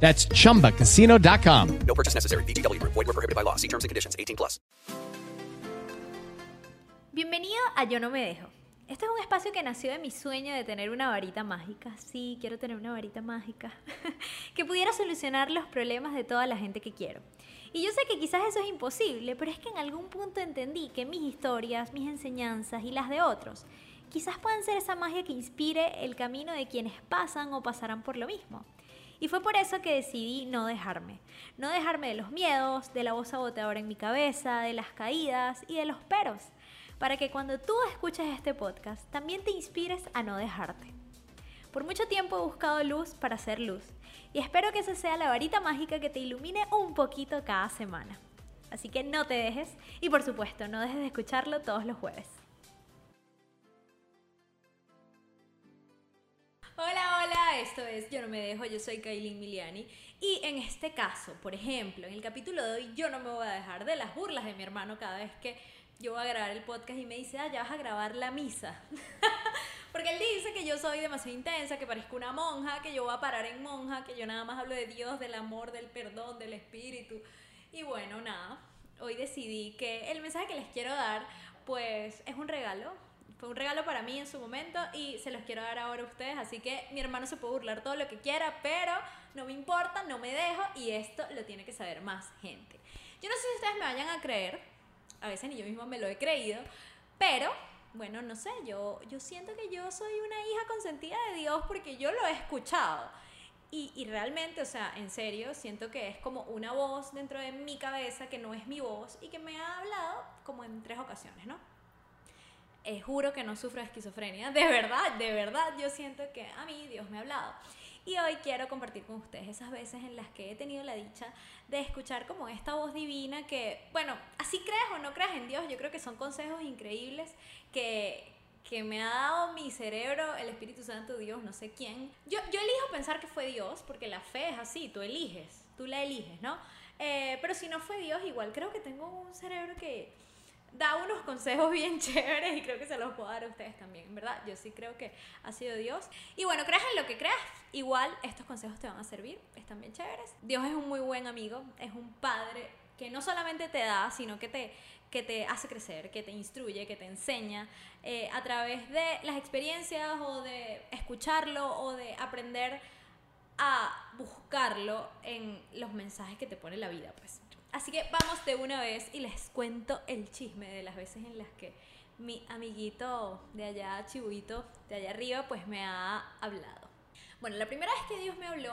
That's chumbacasino.com. No purchase necessary. BGW. Void were prohibited by law. See terms and conditions. 18 plus. Bienvenido a Yo No Me Dejo. Este es un espacio que nació de mi sueño de tener una varita mágica. Sí, quiero tener una varita mágica. que pudiera solucionar los problemas de toda la gente que quiero. Y yo sé que quizás eso es imposible, pero es que en algún punto entendí que mis historias, mis enseñanzas y las de otros quizás puedan ser esa magia que inspire el camino de quienes pasan o pasarán por lo mismo. Y fue por eso que decidí no dejarme. No dejarme de los miedos, de la voz saboteadora en mi cabeza, de las caídas y de los peros. Para que cuando tú escuches este podcast también te inspires a no dejarte. Por mucho tiempo he buscado luz para hacer luz. Y espero que esa sea la varita mágica que te ilumine un poquito cada semana. Así que no te dejes y por supuesto no dejes de escucharlo todos los jueves. Hola, hola, esto es Yo no me dejo, yo soy Kailin Miliani y en este caso, por ejemplo, en el capítulo de hoy yo no me voy a dejar de las burlas de mi hermano cada vez que yo voy a grabar el podcast y me dice, ah, ya vas a grabar la misa. Porque él dice que yo soy demasiado intensa, que parezco una monja, que yo voy a parar en monja, que yo nada más hablo de Dios, del amor, del perdón, del espíritu. Y bueno, nada, hoy decidí que el mensaje que les quiero dar, pues es un regalo, fue un regalo para mí en su momento y se los quiero dar ahora a ustedes. Así que mi hermano se puede burlar todo lo que quiera, pero no me importa, no me dejo y esto lo tiene que saber más gente. Yo no sé si ustedes me vayan a creer, a veces ni yo mismo me lo he creído, pero bueno, no sé, yo, yo siento que yo soy una hija consentida de Dios porque yo lo he escuchado. Y, y, realmente, o sea, en serio, siento que es como una voz dentro de mi cabeza que no es mi voz y que me ha hablado como en tres ocasiones, ¿no? Eh, juro que no sufro esquizofrenia. De verdad, de verdad, yo siento que a mí Dios me ha hablado. Y hoy quiero compartir con ustedes esas veces en las que he tenido la dicha de escuchar como esta voz divina que, bueno, así crees o no creas en Dios, yo creo que son consejos increíbles que, que me ha dado mi cerebro, el Espíritu Santo, Dios, no sé quién. Yo, yo elijo pensar que fue Dios, porque la fe es así, tú eliges, tú la eliges, ¿no? Eh, pero si no fue Dios, igual creo que tengo un cerebro que da unos consejos bien chéveres y creo que se los puedo dar a ustedes también, ¿verdad? Yo sí creo que ha sido Dios. Y bueno, creas en lo que creas, igual estos consejos te van a servir, están bien chéveres. Dios es un muy buen amigo, es un padre que no solamente te da, sino que te, que te hace crecer, que te instruye, que te enseña eh, a través de las experiencias o de escucharlo o de aprender a buscarlo en los mensajes que te pone la vida, pues. Así que vamos de una vez y les cuento el chisme de las veces en las que mi amiguito de allá, Chibuito, de allá arriba, pues me ha hablado. Bueno, la primera vez que Dios me habló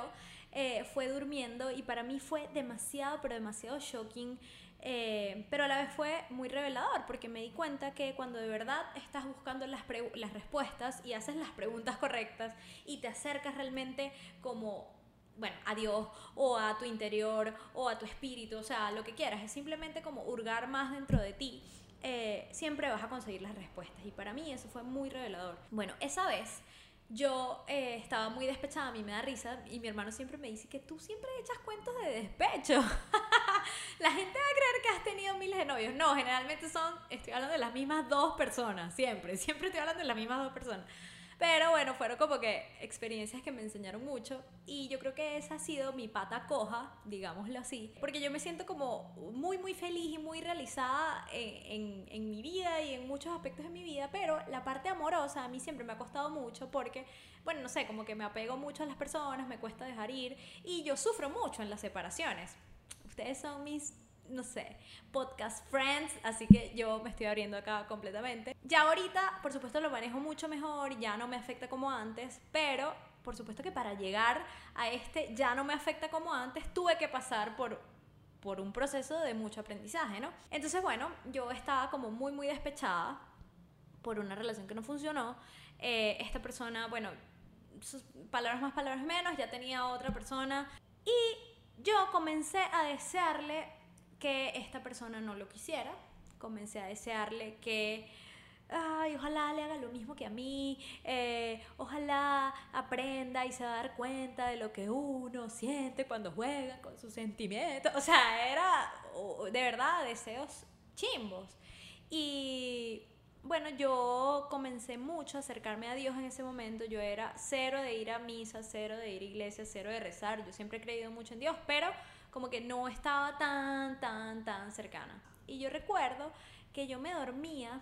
eh, fue durmiendo y para mí fue demasiado, pero demasiado shocking. Eh, pero a la vez fue muy revelador porque me di cuenta que cuando de verdad estás buscando las, las respuestas y haces las preguntas correctas y te acercas realmente como bueno, a Dios o a tu interior o a tu espíritu, o sea, lo que quieras, es simplemente como hurgar más dentro de ti, eh, siempre vas a conseguir las respuestas. Y para mí eso fue muy revelador. Bueno, esa vez yo eh, estaba muy despechada, a mí me da risa y mi hermano siempre me dice que tú siempre echas cuentos de despecho. La gente va a creer que has tenido miles de novios. No, generalmente son, estoy hablando de las mismas dos personas, siempre, siempre estoy hablando de las mismas dos personas. Pero bueno, fueron como que experiencias que me enseñaron mucho y yo creo que esa ha sido mi pata coja, digámoslo así, porque yo me siento como muy, muy feliz y muy realizada en, en, mi vida y en muchos aspectos de mi vida, pero la parte amorosa a mí siempre me ha costado mucho porque, bueno, no sé, como que me apego mucho a las personas, me cuesta dejar ir y yo sufro mucho en las separaciones. Ustedes son mis no sé, podcast friends, así que yo me estoy abriendo acá completamente. Ya ahorita, por supuesto, lo manejo mucho mejor, ya no me afecta como antes, pero por supuesto que para llegar a este ya no me afecta como antes, tuve que pasar por por un proceso de mucho aprendizaje, ¿no? Entonces, bueno, yo estaba como muy, muy despechada por una relación que no funcionó. Eh, esta persona, bueno, palabras más, palabras menos, ya tenía otra persona. Y yo comencé a desearle que esta persona no lo quisiera. Comencé a desearle que, ay, ojalá le haga lo mismo que a mí, eh, ojalá aprenda y se va a dar cuenta de lo que uno siente cuando juega con sus sentimientos. O sea, era de verdad deseos chimbos. Y bueno, yo comencé mucho a acercarme a Dios en ese momento. Yo era cero de ir a misa, cero de ir a iglesia, cero de rezar. Yo siempre he creído mucho en Dios, pero como que no estaba tan, tan, tan cercana. Y yo recuerdo que yo me dormía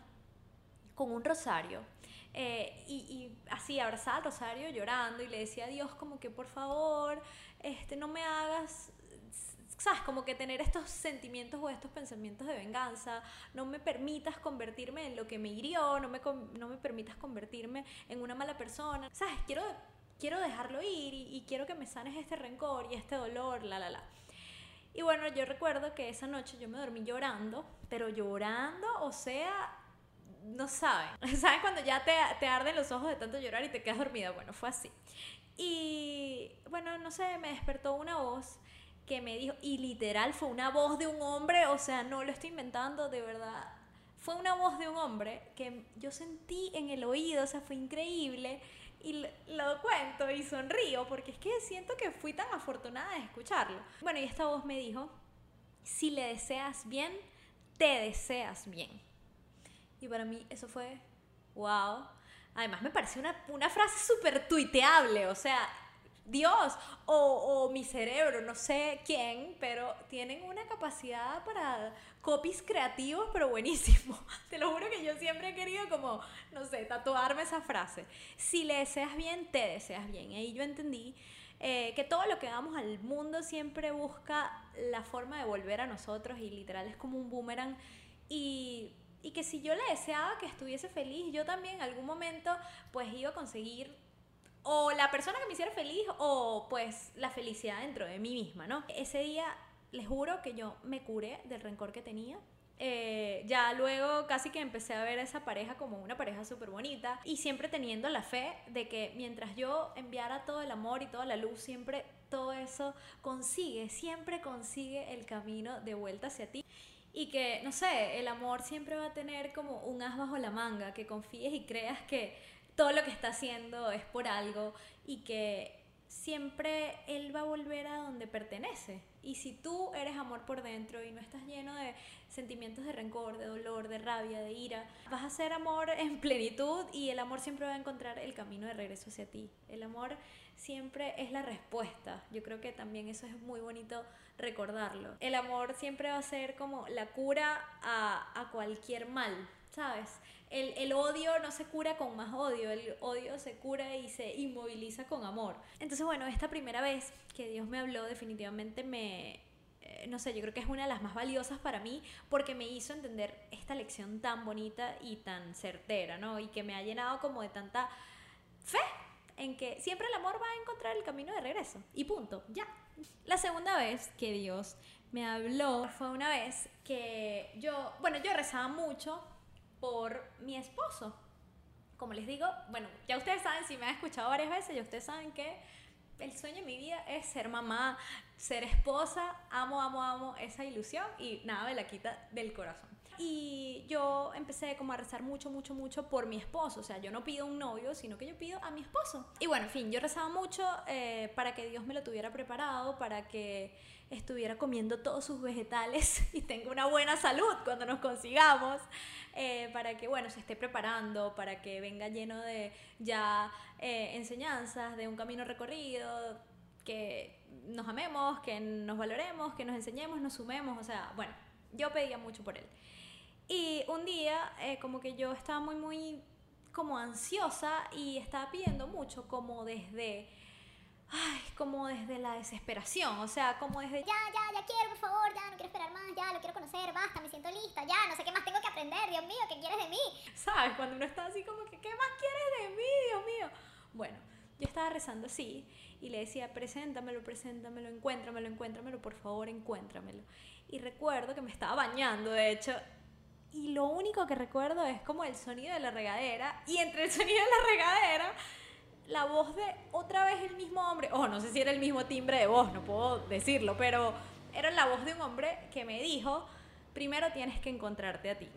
con un rosario. eh, y, así abrazaba al rosario llorando y le decía a Dios como que por favor este no me hagas sabes como que tener estos sentimientos o estos pensamientos de venganza no me permitas convertirme en lo que me hirió no me no me permitas convertirme en una mala persona sabes quiero quiero dejarlo ir y, y quiero que me sanes este rencor y este dolor la la la y bueno, yo recuerdo que esa noche yo me dormí llorando, pero llorando, o sea, no saben. ¿Saben cuando ya te, te arden los ojos de tanto llorar y te quedas dormida? Bueno, fue así. Y bueno, no sé, me despertó una voz que me dijo, y literal fue una voz de un hombre, o sea, no lo estoy inventando, de verdad. Fue una voz de un hombre que yo sentí en el oído, o sea, fue increíble. Y lo, cuento y sonrío porque es que siento que fui tan afortunada de escucharlo. Bueno, y esta voz me dijo, si le deseas bien, te deseas bien. Y para mí eso fue, wow. Además me pareció una, una frase súper tuiteable, o sea, Dios o, mi cerebro, no sé quién, pero tienen una capacidad para copies creativos, pero buenísimo. Te lo juro que yo siempre he querido como, no sé, tatuarme esa frase. Si le deseas bien, te deseas bien. Ahí yo entendí eh, que todo lo que damos al mundo siempre busca la forma de volver a nosotros y literal es como un boomerang. Y, y que si yo le deseaba que estuviese feliz, yo también en algún momento pues iba a conseguir o la persona que me hiciera feliz o pues la felicidad dentro de mí misma, ¿no? Ese día les juro que yo me curé del rencor que tenía. Eh, ya luego casi que empecé a ver esa pareja como una pareja súper bonita y siempre teniendo la fe de que mientras yo enviara todo el amor y toda la luz, siempre todo eso consigue, siempre consigue el camino de vuelta hacia ti. Y que, no sé, el amor siempre va a tener como un as bajo la manga, que confíes y creas que todo lo que está haciendo es por algo y que siempre él va a volver a donde pertenece. Y si tú eres amor por dentro y no estás lleno de sentimientos de rencor, de dolor, de rabia, de ira, vas a ser amor en plenitud y el amor siempre va a encontrar el camino de regreso hacia ti. El amor siempre es la respuesta. Yo creo que también eso es muy bonito recordarlo. El amor siempre va a ser como la cura a, a cualquier mal, ¿sabes? El, el, odio no se cura con más odio, el odio se cura y se inmoviliza con amor. Entonces, bueno, esta primera vez que Dios me habló definitivamente me, eh, no sé, yo creo que es una de las más valiosas para mí porque me hizo entender esta lección tan bonita y tan certera, ¿no? Y que me ha llenado como de tanta fe en que siempre el amor va a encontrar el camino de regreso. Y punto, ya. La segunda vez que Dios me habló fue una vez que yo, bueno, yo rezaba mucho por mi esposo. Como les digo, bueno, ya ustedes saben, si me han escuchado varias veces, ya ustedes saben que el sueño de mi vida es ser mamá, ser esposa, amo, amo, amo esa ilusión y nada me la quita del corazón. Y yo empecé como a rezar mucho, mucho, mucho por mi esposo. O sea, yo no pido un novio, sino que yo pido a mi esposo. Y bueno, en fin, yo rezaba mucho eh, para que Dios me lo tuviera preparado, para que estuviera comiendo todos sus vegetales y tenga una buena salud cuando nos consigamos, eh, para que, bueno, se esté preparando, para que venga lleno de ya eh, enseñanzas, de un camino recorrido, que nos amemos, que nos valoremos, que nos enseñemos, nos sumemos, o sea, bueno, yo pedía mucho por él. Y un día, eh, como que yo estaba muy, muy como ansiosa y estaba pidiendo mucho, como desde, ay, como desde la desesperación, o sea, como desde... Ya, ya, ya quiero, por favor, ya no quiero esperar más, ya lo quiero conocer, basta, me siento lista, ya, no sé qué más tengo que aprender, Dios mío, ¿qué quieres de mí? ¿Sabes? Cuando uno está así como que, ¿qué más quieres de mí, Dios mío? Bueno, yo estaba rezando así y le decía, preséntamelo, preséntamelo, encuéntramelo, encuéntramelo, por favor, encuéntramelo. Y recuerdo que me estaba bañando, de hecho, y lo único que recuerdo es como el sonido de la regadera y entre el sonido de la regadera la voz de otra vez el mismo hombre, oh, no sé si era el mismo timbre de voz, no puedo decirlo, pero era la voz de un hombre que me dijo, primero tienes que encontrarte a ti.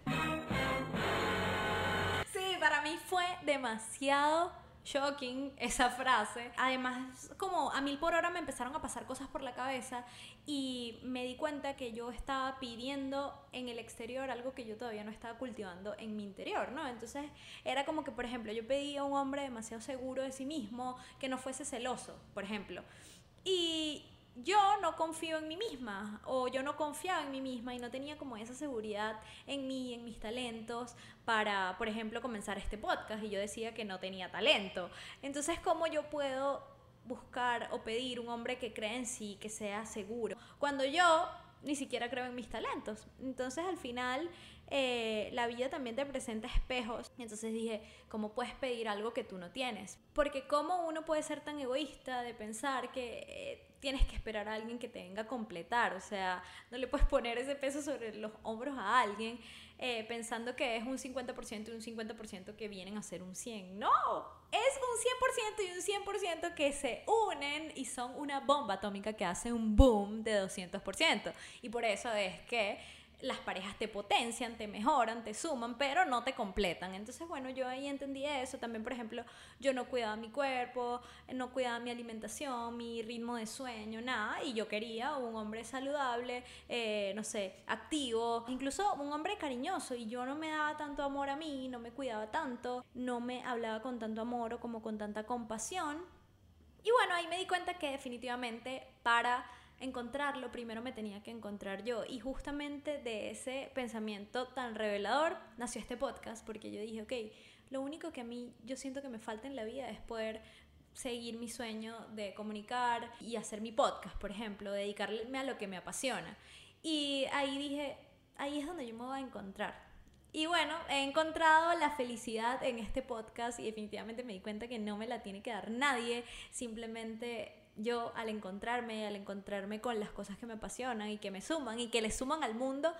Sí, para mí fue demasiado shocking esa frase. Además, como a mil por hora me empezaron a pasar cosas por la cabeza y me di cuenta que yo estaba pidiendo en el exterior algo que yo todavía no estaba cultivando en mi interior, ¿no? Entonces era como que, por ejemplo, yo pedía a un hombre demasiado seguro de sí mismo, que no fuese celoso, por ejemplo. Y yo no confío en mí misma o yo no confiaba en mí misma y no tenía como esa seguridad en mí, en mis talentos para, por ejemplo, comenzar este podcast y yo decía que no tenía talento. Entonces, ¿cómo yo puedo buscar o pedir un hombre que crea en sí, que sea seguro? Cuando yo ni siquiera creo en mis talentos. Entonces, al final, eh, la vida también te presenta espejos. Entonces dije, ¿cómo puedes pedir algo que tú no tienes? Porque ¿cómo uno puede ser tan egoísta de pensar que eh, tienes que esperar a alguien que te venga a completar? O sea, no le puedes poner ese peso sobre los hombros a alguien eh, pensando que es un 50% y un 50% que vienen a ser un 100. No, es un 100% y un 100% que se unen y son una bomba atómica que hace un boom de 200%. Y por eso es que las parejas te potencian, te mejoran, te suman, pero no te completan. Entonces, bueno, yo ahí entendí eso. También, por ejemplo, yo no cuidaba mi cuerpo, no cuidaba mi alimentación, mi ritmo de sueño, nada. Y yo quería un hombre saludable, eh, no sé, activo, incluso un hombre cariñoso. Y yo no me daba tanto amor a mí, no me cuidaba tanto, no me hablaba con tanto amor o como con tanta compasión. Y bueno, ahí me di cuenta que definitivamente para encontrarlo, primero me tenía que encontrar yo. Y justamente de ese pensamiento tan revelador nació este podcast, porque yo dije, ok, lo único que a mí yo siento que me falta en la vida es poder seguir mi sueño de comunicar y hacer mi podcast, por ejemplo, dedicarme a lo que me apasiona. Y ahí dije, ahí es donde yo me voy a encontrar. Y bueno, he encontrado la felicidad en este podcast y definitivamente me di cuenta que no me la tiene que dar nadie, simplemente yo al encontrarme, al encontrarme con las cosas que me apasionan y que me suman y que le suman al mundo,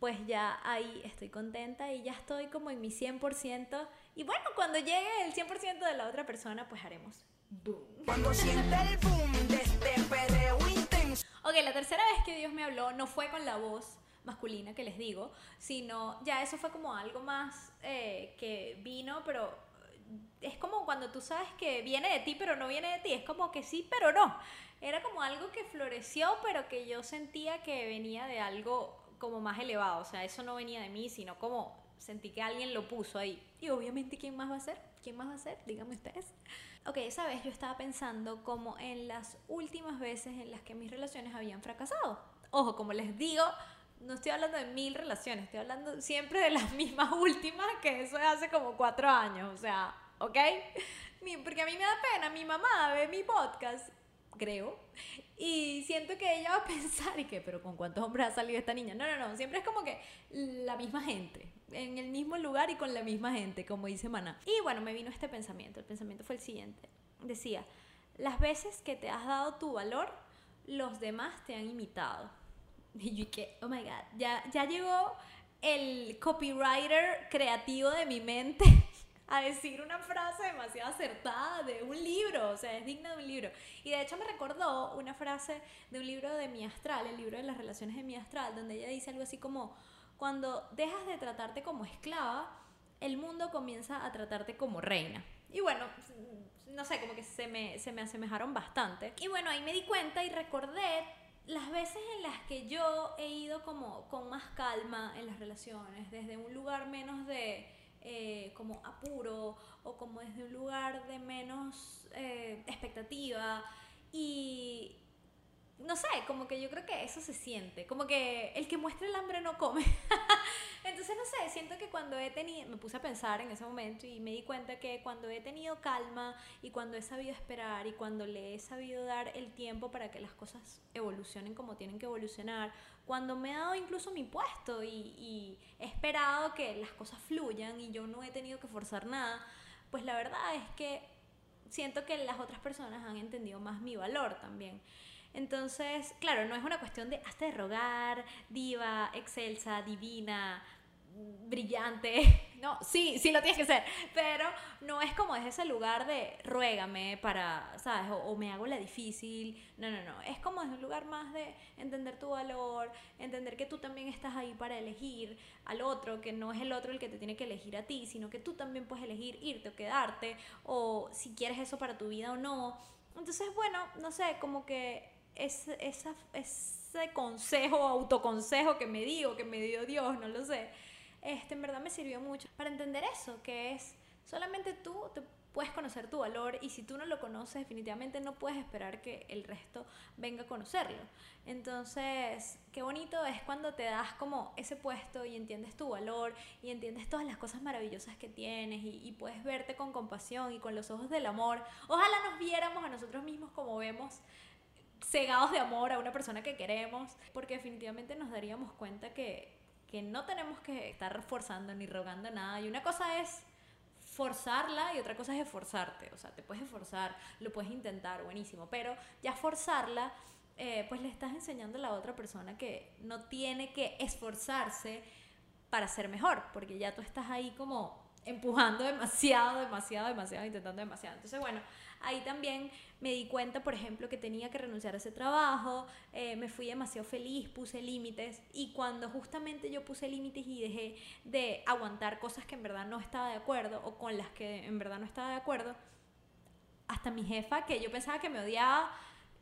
pues ya ahí estoy contenta y ya estoy como en mi 100%. Y bueno, cuando llegue el 100% de la otra persona, pues haremos boom. Cuando siente el boom de este perreo intenso. Ok, la tercera vez que Dios me habló no fue con la voz masculina que les digo, sino ya eso fue como algo más eh, que vino, pero es como cuando tú sabes que viene de ti, pero no viene de ti. Es como que sí, pero no. Era como algo que floreció, pero que yo sentía que venía de algo como más elevado. O sea, eso no venía de mí, sino como sentí que alguien lo puso ahí. Y obviamente, ¿quién más va a ser? ¿Quién más va a ser? Díganme ustedes. Ok, esa vez yo estaba pensando como en las últimas veces en las que mis relaciones habían fracasado. Ojo, como les digo, no estoy hablando de mil relaciones, estoy hablando siempre de las mismas últimas, que eso es hace como cuatro años. O sea, ¿ok? porque a mí me da pena, mi mamá ve mi podcast, creo, y siento que ella va a pensar, ¿y qué? ¿Pero con cuántos hombres ha salido esta niña? No, no, no, siempre es como que la misma gente, en el mismo lugar y con la misma gente, como dice Mana. Y bueno, me vino este pensamiento, el pensamiento fue el siguiente, decía, las veces que te has dado tu valor, los demás te han imitado. Y yo que, oh my god, ya, ya llegó el copywriter creativo de mi mente a decir una frase demasiado acertada de un libro, o sea, es digna de un libro. Y de hecho me recordó una frase de un libro de mi astral, el libro de las relaciones de mi astral, donde ella dice algo así como, cuando dejas de tratarte como esclava, el mundo comienza a tratarte como reina. Y bueno, no sé, como que se me, se me asemejaron bastante. Y bueno, ahí me di cuenta y recordé las veces en las que yo he ido como con más calma en las relaciones, desde un lugar menos de eh, como apuro o como desde un lugar de menos eh, expectativa y no sé, como que yo creo que eso se siente, como que el que muestra el hambre no come. Entonces, no sé, siento que cuando he tenido, me puse a pensar en ese momento y me di cuenta que cuando he tenido calma y cuando he sabido esperar y cuando le he sabido dar el tiempo para que las cosas evolucionen como tienen que evolucionar, cuando me he dado incluso mi puesto y, he esperado que las cosas fluyan y yo no he tenido que forzar nada, pues la verdad es que siento que las otras personas han entendido más mi valor también. Entonces, claro, no es una cuestión de hasta de rogar, diva, excelsa, divina, brillante. No, sí, sí lo tienes que ser, pero no es como ese lugar de ruégame para, ¿sabes? O, o me hago la difícil. No, no, no. Es como desde un lugar más de entender tu valor, entender que tú también estás ahí para elegir al otro, que no es el otro el que te tiene que elegir a ti, sino que tú también puedes elegir irte o quedarte, o si quieres eso para tu vida o no. Entonces, bueno, no sé, como que es, esa, ese consejo, autoconsejo que me dio, que me dio Dios, no lo sé, este, en verdad me sirvió mucho para entender eso, que es solamente tú te puedes conocer tu valor y si tú no lo conoces definitivamente no puedes esperar que el resto venga a conocerlo. Entonces, qué bonito es cuando te das como ese puesto y entiendes tu valor y entiendes todas las cosas maravillosas que tienes y, y puedes verte con compasión y con los ojos del amor. Ojalá nos viéramos a nosotros mismos como vemos cegados de amor a una persona que queremos, porque definitivamente nos daríamos cuenta que, que no tenemos que estar forzando ni rogando nada. Y una cosa es forzarla y otra cosa es esforzarte. O sea, te puedes esforzar, lo puedes intentar, buenísimo, pero ya forzarla, eh, pues le estás enseñando a la otra persona que no tiene que esforzarse para ser mejor, porque ya tú estás ahí como empujando demasiado, demasiado, demasiado, intentando demasiado. Entonces, bueno, ahí también me di cuenta, por ejemplo, que tenía que renunciar a ese trabajo, eh, me fui demasiado feliz, puse límites y cuando justamente yo puse límites y dejé de aguantar cosas que en verdad no estaba de acuerdo o con las que en verdad no estaba de acuerdo, hasta mi jefa, que yo pensaba que me odiaba,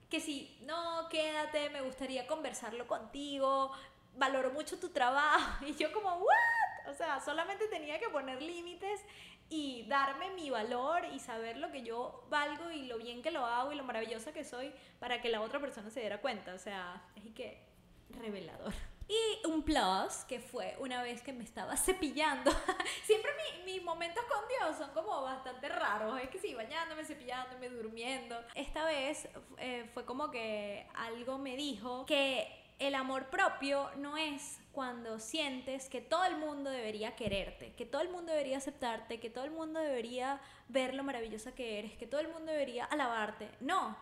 que si no, quédate, me gustaría conversarlo contigo, valoro mucho tu trabajo y yo como, ¿what? O sea, solamente tenía que poner límites y darme mi valor y saber lo que yo valgo y lo bien que lo hago y lo maravillosa que soy para que la otra persona se diera cuenta. O sea, es que revelador. Y un plus, que fue una vez que me estaba cepillando. Siempre mi- mis momentos con Dios son como bastante raros. Es que sí, bañándome, cepillándome, durmiendo. Esta vez eh, fue como que algo me dijo que el amor propio no es cuando sientes que todo el mundo debería quererte, que todo el mundo debería aceptarte, que todo el mundo debería ver lo maravillosa que eres, que todo el mundo debería alabarte. No,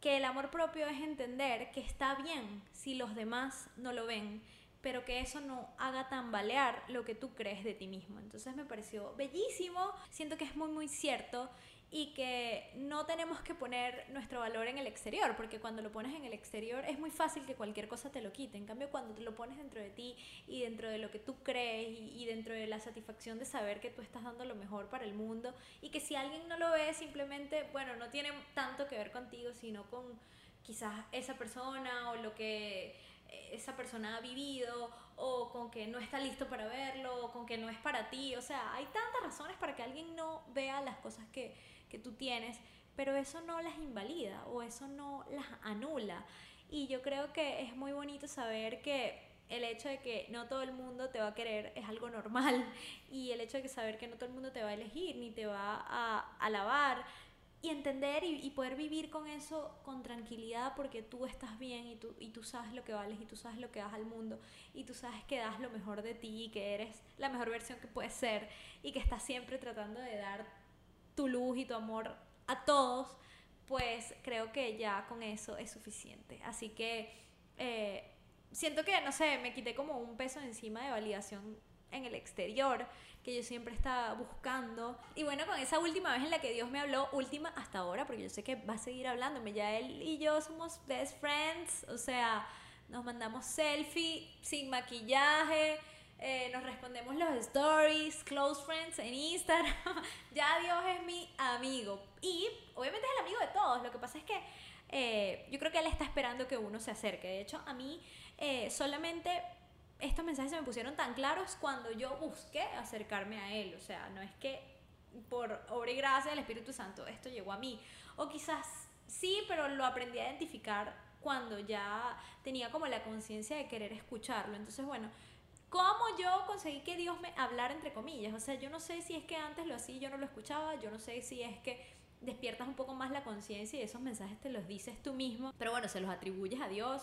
que el amor propio es entender que está bien si los demás no lo ven, pero que eso no haga tambalear lo que tú crees de ti mismo. Entonces me pareció bellísimo, siento que es muy muy cierto y que no tenemos que poner nuestro valor en el exterior, porque cuando lo pones en el exterior es muy fácil que cualquier cosa te lo quite. En cambio, cuando te lo pones dentro de ti y dentro de lo que tú crees y, y dentro de la satisfacción de saber que tú estás dando lo mejor para el mundo y que si alguien no lo ve, simplemente, bueno, no tiene tanto que ver contigo, sino con quizás esa persona o lo que eh, esa persona ha vivido o con que no está listo para verlo o con que no es para ti. O sea, hay tantas razones para que alguien no vea las cosas que, que tú tienes, pero eso no las invalida o eso no las anula. Y yo creo que es muy bonito saber que el hecho de que no todo el mundo te va a querer es algo normal y el hecho de que saber que no todo el mundo te va a elegir ni te va a alabar y entender y, poder vivir con eso con tranquilidad porque tú estás bien y tú, y tú sabes lo que vales y tú sabes lo que das al mundo y tú sabes que das lo mejor de ti y que eres la mejor versión que puedes ser y que estás siempre tratando de dar tu luz y tu amor a todos, pues creo que ya con eso es suficiente. Así que eh, siento que, no sé, me quité como un peso encima de validación en el exterior que yo siempre estaba buscando. Y bueno, con esa última vez en la que Dios me habló, última hasta ahora, porque yo sé que va a seguir hablándome, ya él y yo somos best friends, o sea, nos mandamos selfie sin maquillaje, eh, nos respondemos los stories, close friends en Instagram. ya Dios es mi amigo. Y obviamente es el amigo de todos. Lo que pasa es que eh, yo creo que Él está esperando que uno se acerque. De hecho, a mí eh, solamente estos mensajes se me pusieron tan claros cuando yo busqué acercarme a Él. O sea, no es que por obra y gracia del Espíritu Santo esto llegó a mí. O quizás sí, pero lo aprendí a identificar cuando ya tenía como la conciencia de querer escucharlo. Entonces, bueno, ¿cómo yo conseguí que Dios me hablara entre comillas? O sea, yo no sé si es que antes lo hacía y yo no lo escuchaba, yo no sé si es que despiertas un poco más la conciencia y esos mensajes te los dices tú mismo, pero bueno, se los atribuyes a Dios.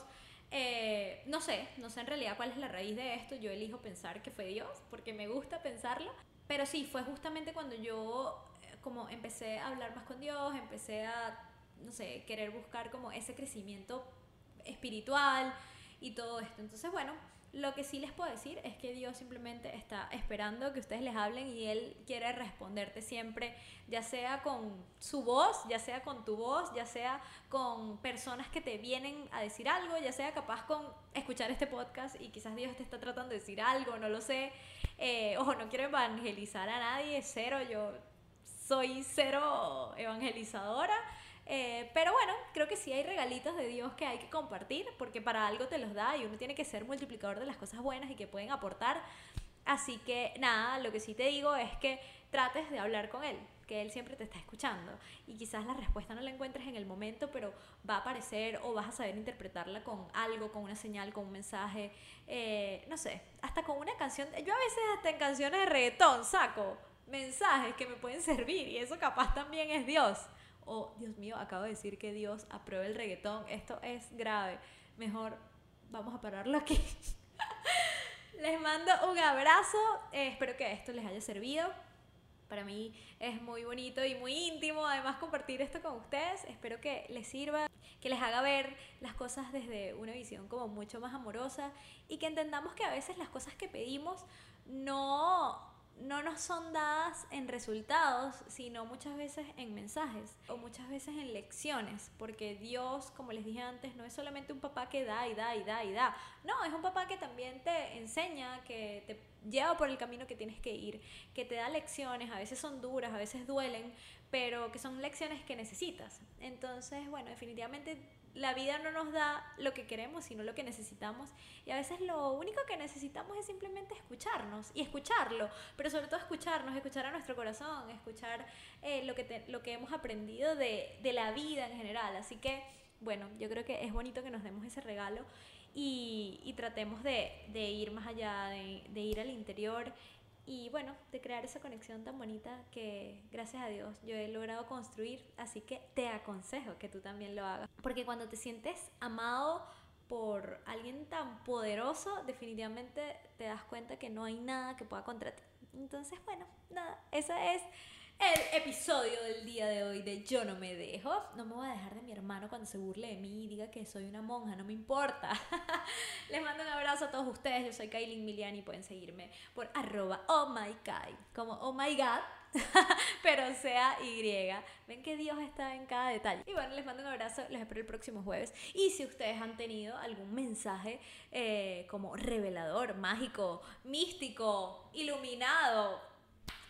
Eh, no sé, no sé en realidad cuál es la raíz de esto, yo elijo pensar que fue Dios, porque me gusta pensarlo, pero sí, fue justamente cuando yo eh, como empecé a hablar más con Dios, empecé a, no sé, querer buscar como ese crecimiento espiritual y todo esto. Entonces, bueno, Lo que sí les puedo decir es que Dios simplemente está esperando que ustedes les hablen y Él quiere responderte siempre, ya sea con su voz, ya sea con tu voz, ya sea con personas que te vienen a decir algo, ya sea capaz con escuchar este podcast y quizás Dios te está tratando de decir algo, no lo sé. Eh, ojo, no quiero evangelizar a nadie, cero, yo soy cero evangelizadora. Eh, pero bueno, creo que sí hay regalitos de Dios que hay que compartir, porque para algo te los da y uno tiene que ser multiplicador de las cosas buenas y que pueden aportar. Así que nada, lo que sí te digo es que trates de hablar con Él, que Él siempre te está escuchando. Y quizás la respuesta no la encuentres en el momento, pero va a aparecer o vas a saber interpretarla con algo, con una señal, con un mensaje, eh, no sé, hasta con una canción. Yo a veces hasta en canciones de reggaetón saco mensajes que me pueden servir y eso capaz también es Dios. Oh, Dios mío, acabo de decir que Dios aprueba el reggaetón. Esto es grave. Mejor vamos a pararlo aquí. les mando un abrazo. Eh, espero que esto les haya servido. Para mí es muy bonito y muy íntimo además compartir esto con ustedes. Espero que les sirva, que les haga ver las cosas desde una visión como mucho más amorosa y que entendamos que a veces las cosas que pedimos no no nos son dadas en resultados, sino muchas veces en mensajes o muchas veces en lecciones, porque Dios, como les dije antes, no es solamente un papá que da y da y da y da, no, es un papá que también te enseña, que te lleva por el camino que tienes que ir, que te da lecciones, a veces son duras, a veces duelen, pero que son lecciones que necesitas. Entonces, bueno, definitivamente la vida no nos da lo que queremos, sino lo que necesitamos. Y a veces lo único que necesitamos es simplemente escucharnos y escucharlo, pero sobre todo escucharnos, escuchar a nuestro corazón, escuchar eh, lo, que lo que hemos aprendido de, de la vida en general. Así que, bueno, yo creo que es bonito que nos demos ese regalo y, y tratemos de, de, ir más allá, de, de ir al interior y bueno, de crear esa conexión tan bonita que gracias a Dios yo he logrado construir, así que te aconsejo que tú también lo hagas, porque cuando te sientes amado por alguien tan poderoso, definitivamente te das cuenta que no hay nada que pueda contra ti. Entonces, bueno, nada, esa es el episodio del día de hoy de Yo no me dejo. No me voy a dejar de mi hermano cuando se burle de mí y diga que soy una monja, no me importa. Les mando un abrazo a todos ustedes. Yo soy Kailin Miliani y pueden seguirme por arroba oh my como oh my god, pero sea Y. Ven que Dios está en cada detalle. Y bueno, les mando un abrazo, les espero el próximo jueves. Y si ustedes han tenido algún mensaje eh, como revelador, mágico, místico, iluminado,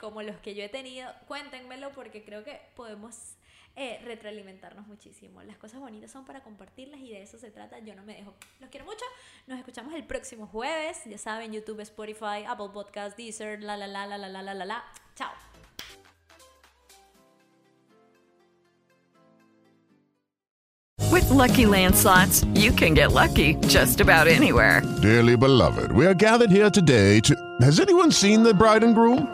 como los que yo he tenido, cuéntenmelo porque creo que podemos eh, retroalimentarnos muchísimo. Las cosas bonitas son para compartirlas y de eso se trata. Yo no me dejo. Los quiero mucho. Nos escuchamos el próximo jueves. Ya saben, YouTube, Spotify, Apple Podcast, Deezer, la la la la la la la la la. Chao. With lucky landslots, you can get lucky just about anywhere. Dearly beloved, we are gathered here today to. Has anyone seen the bride and groom?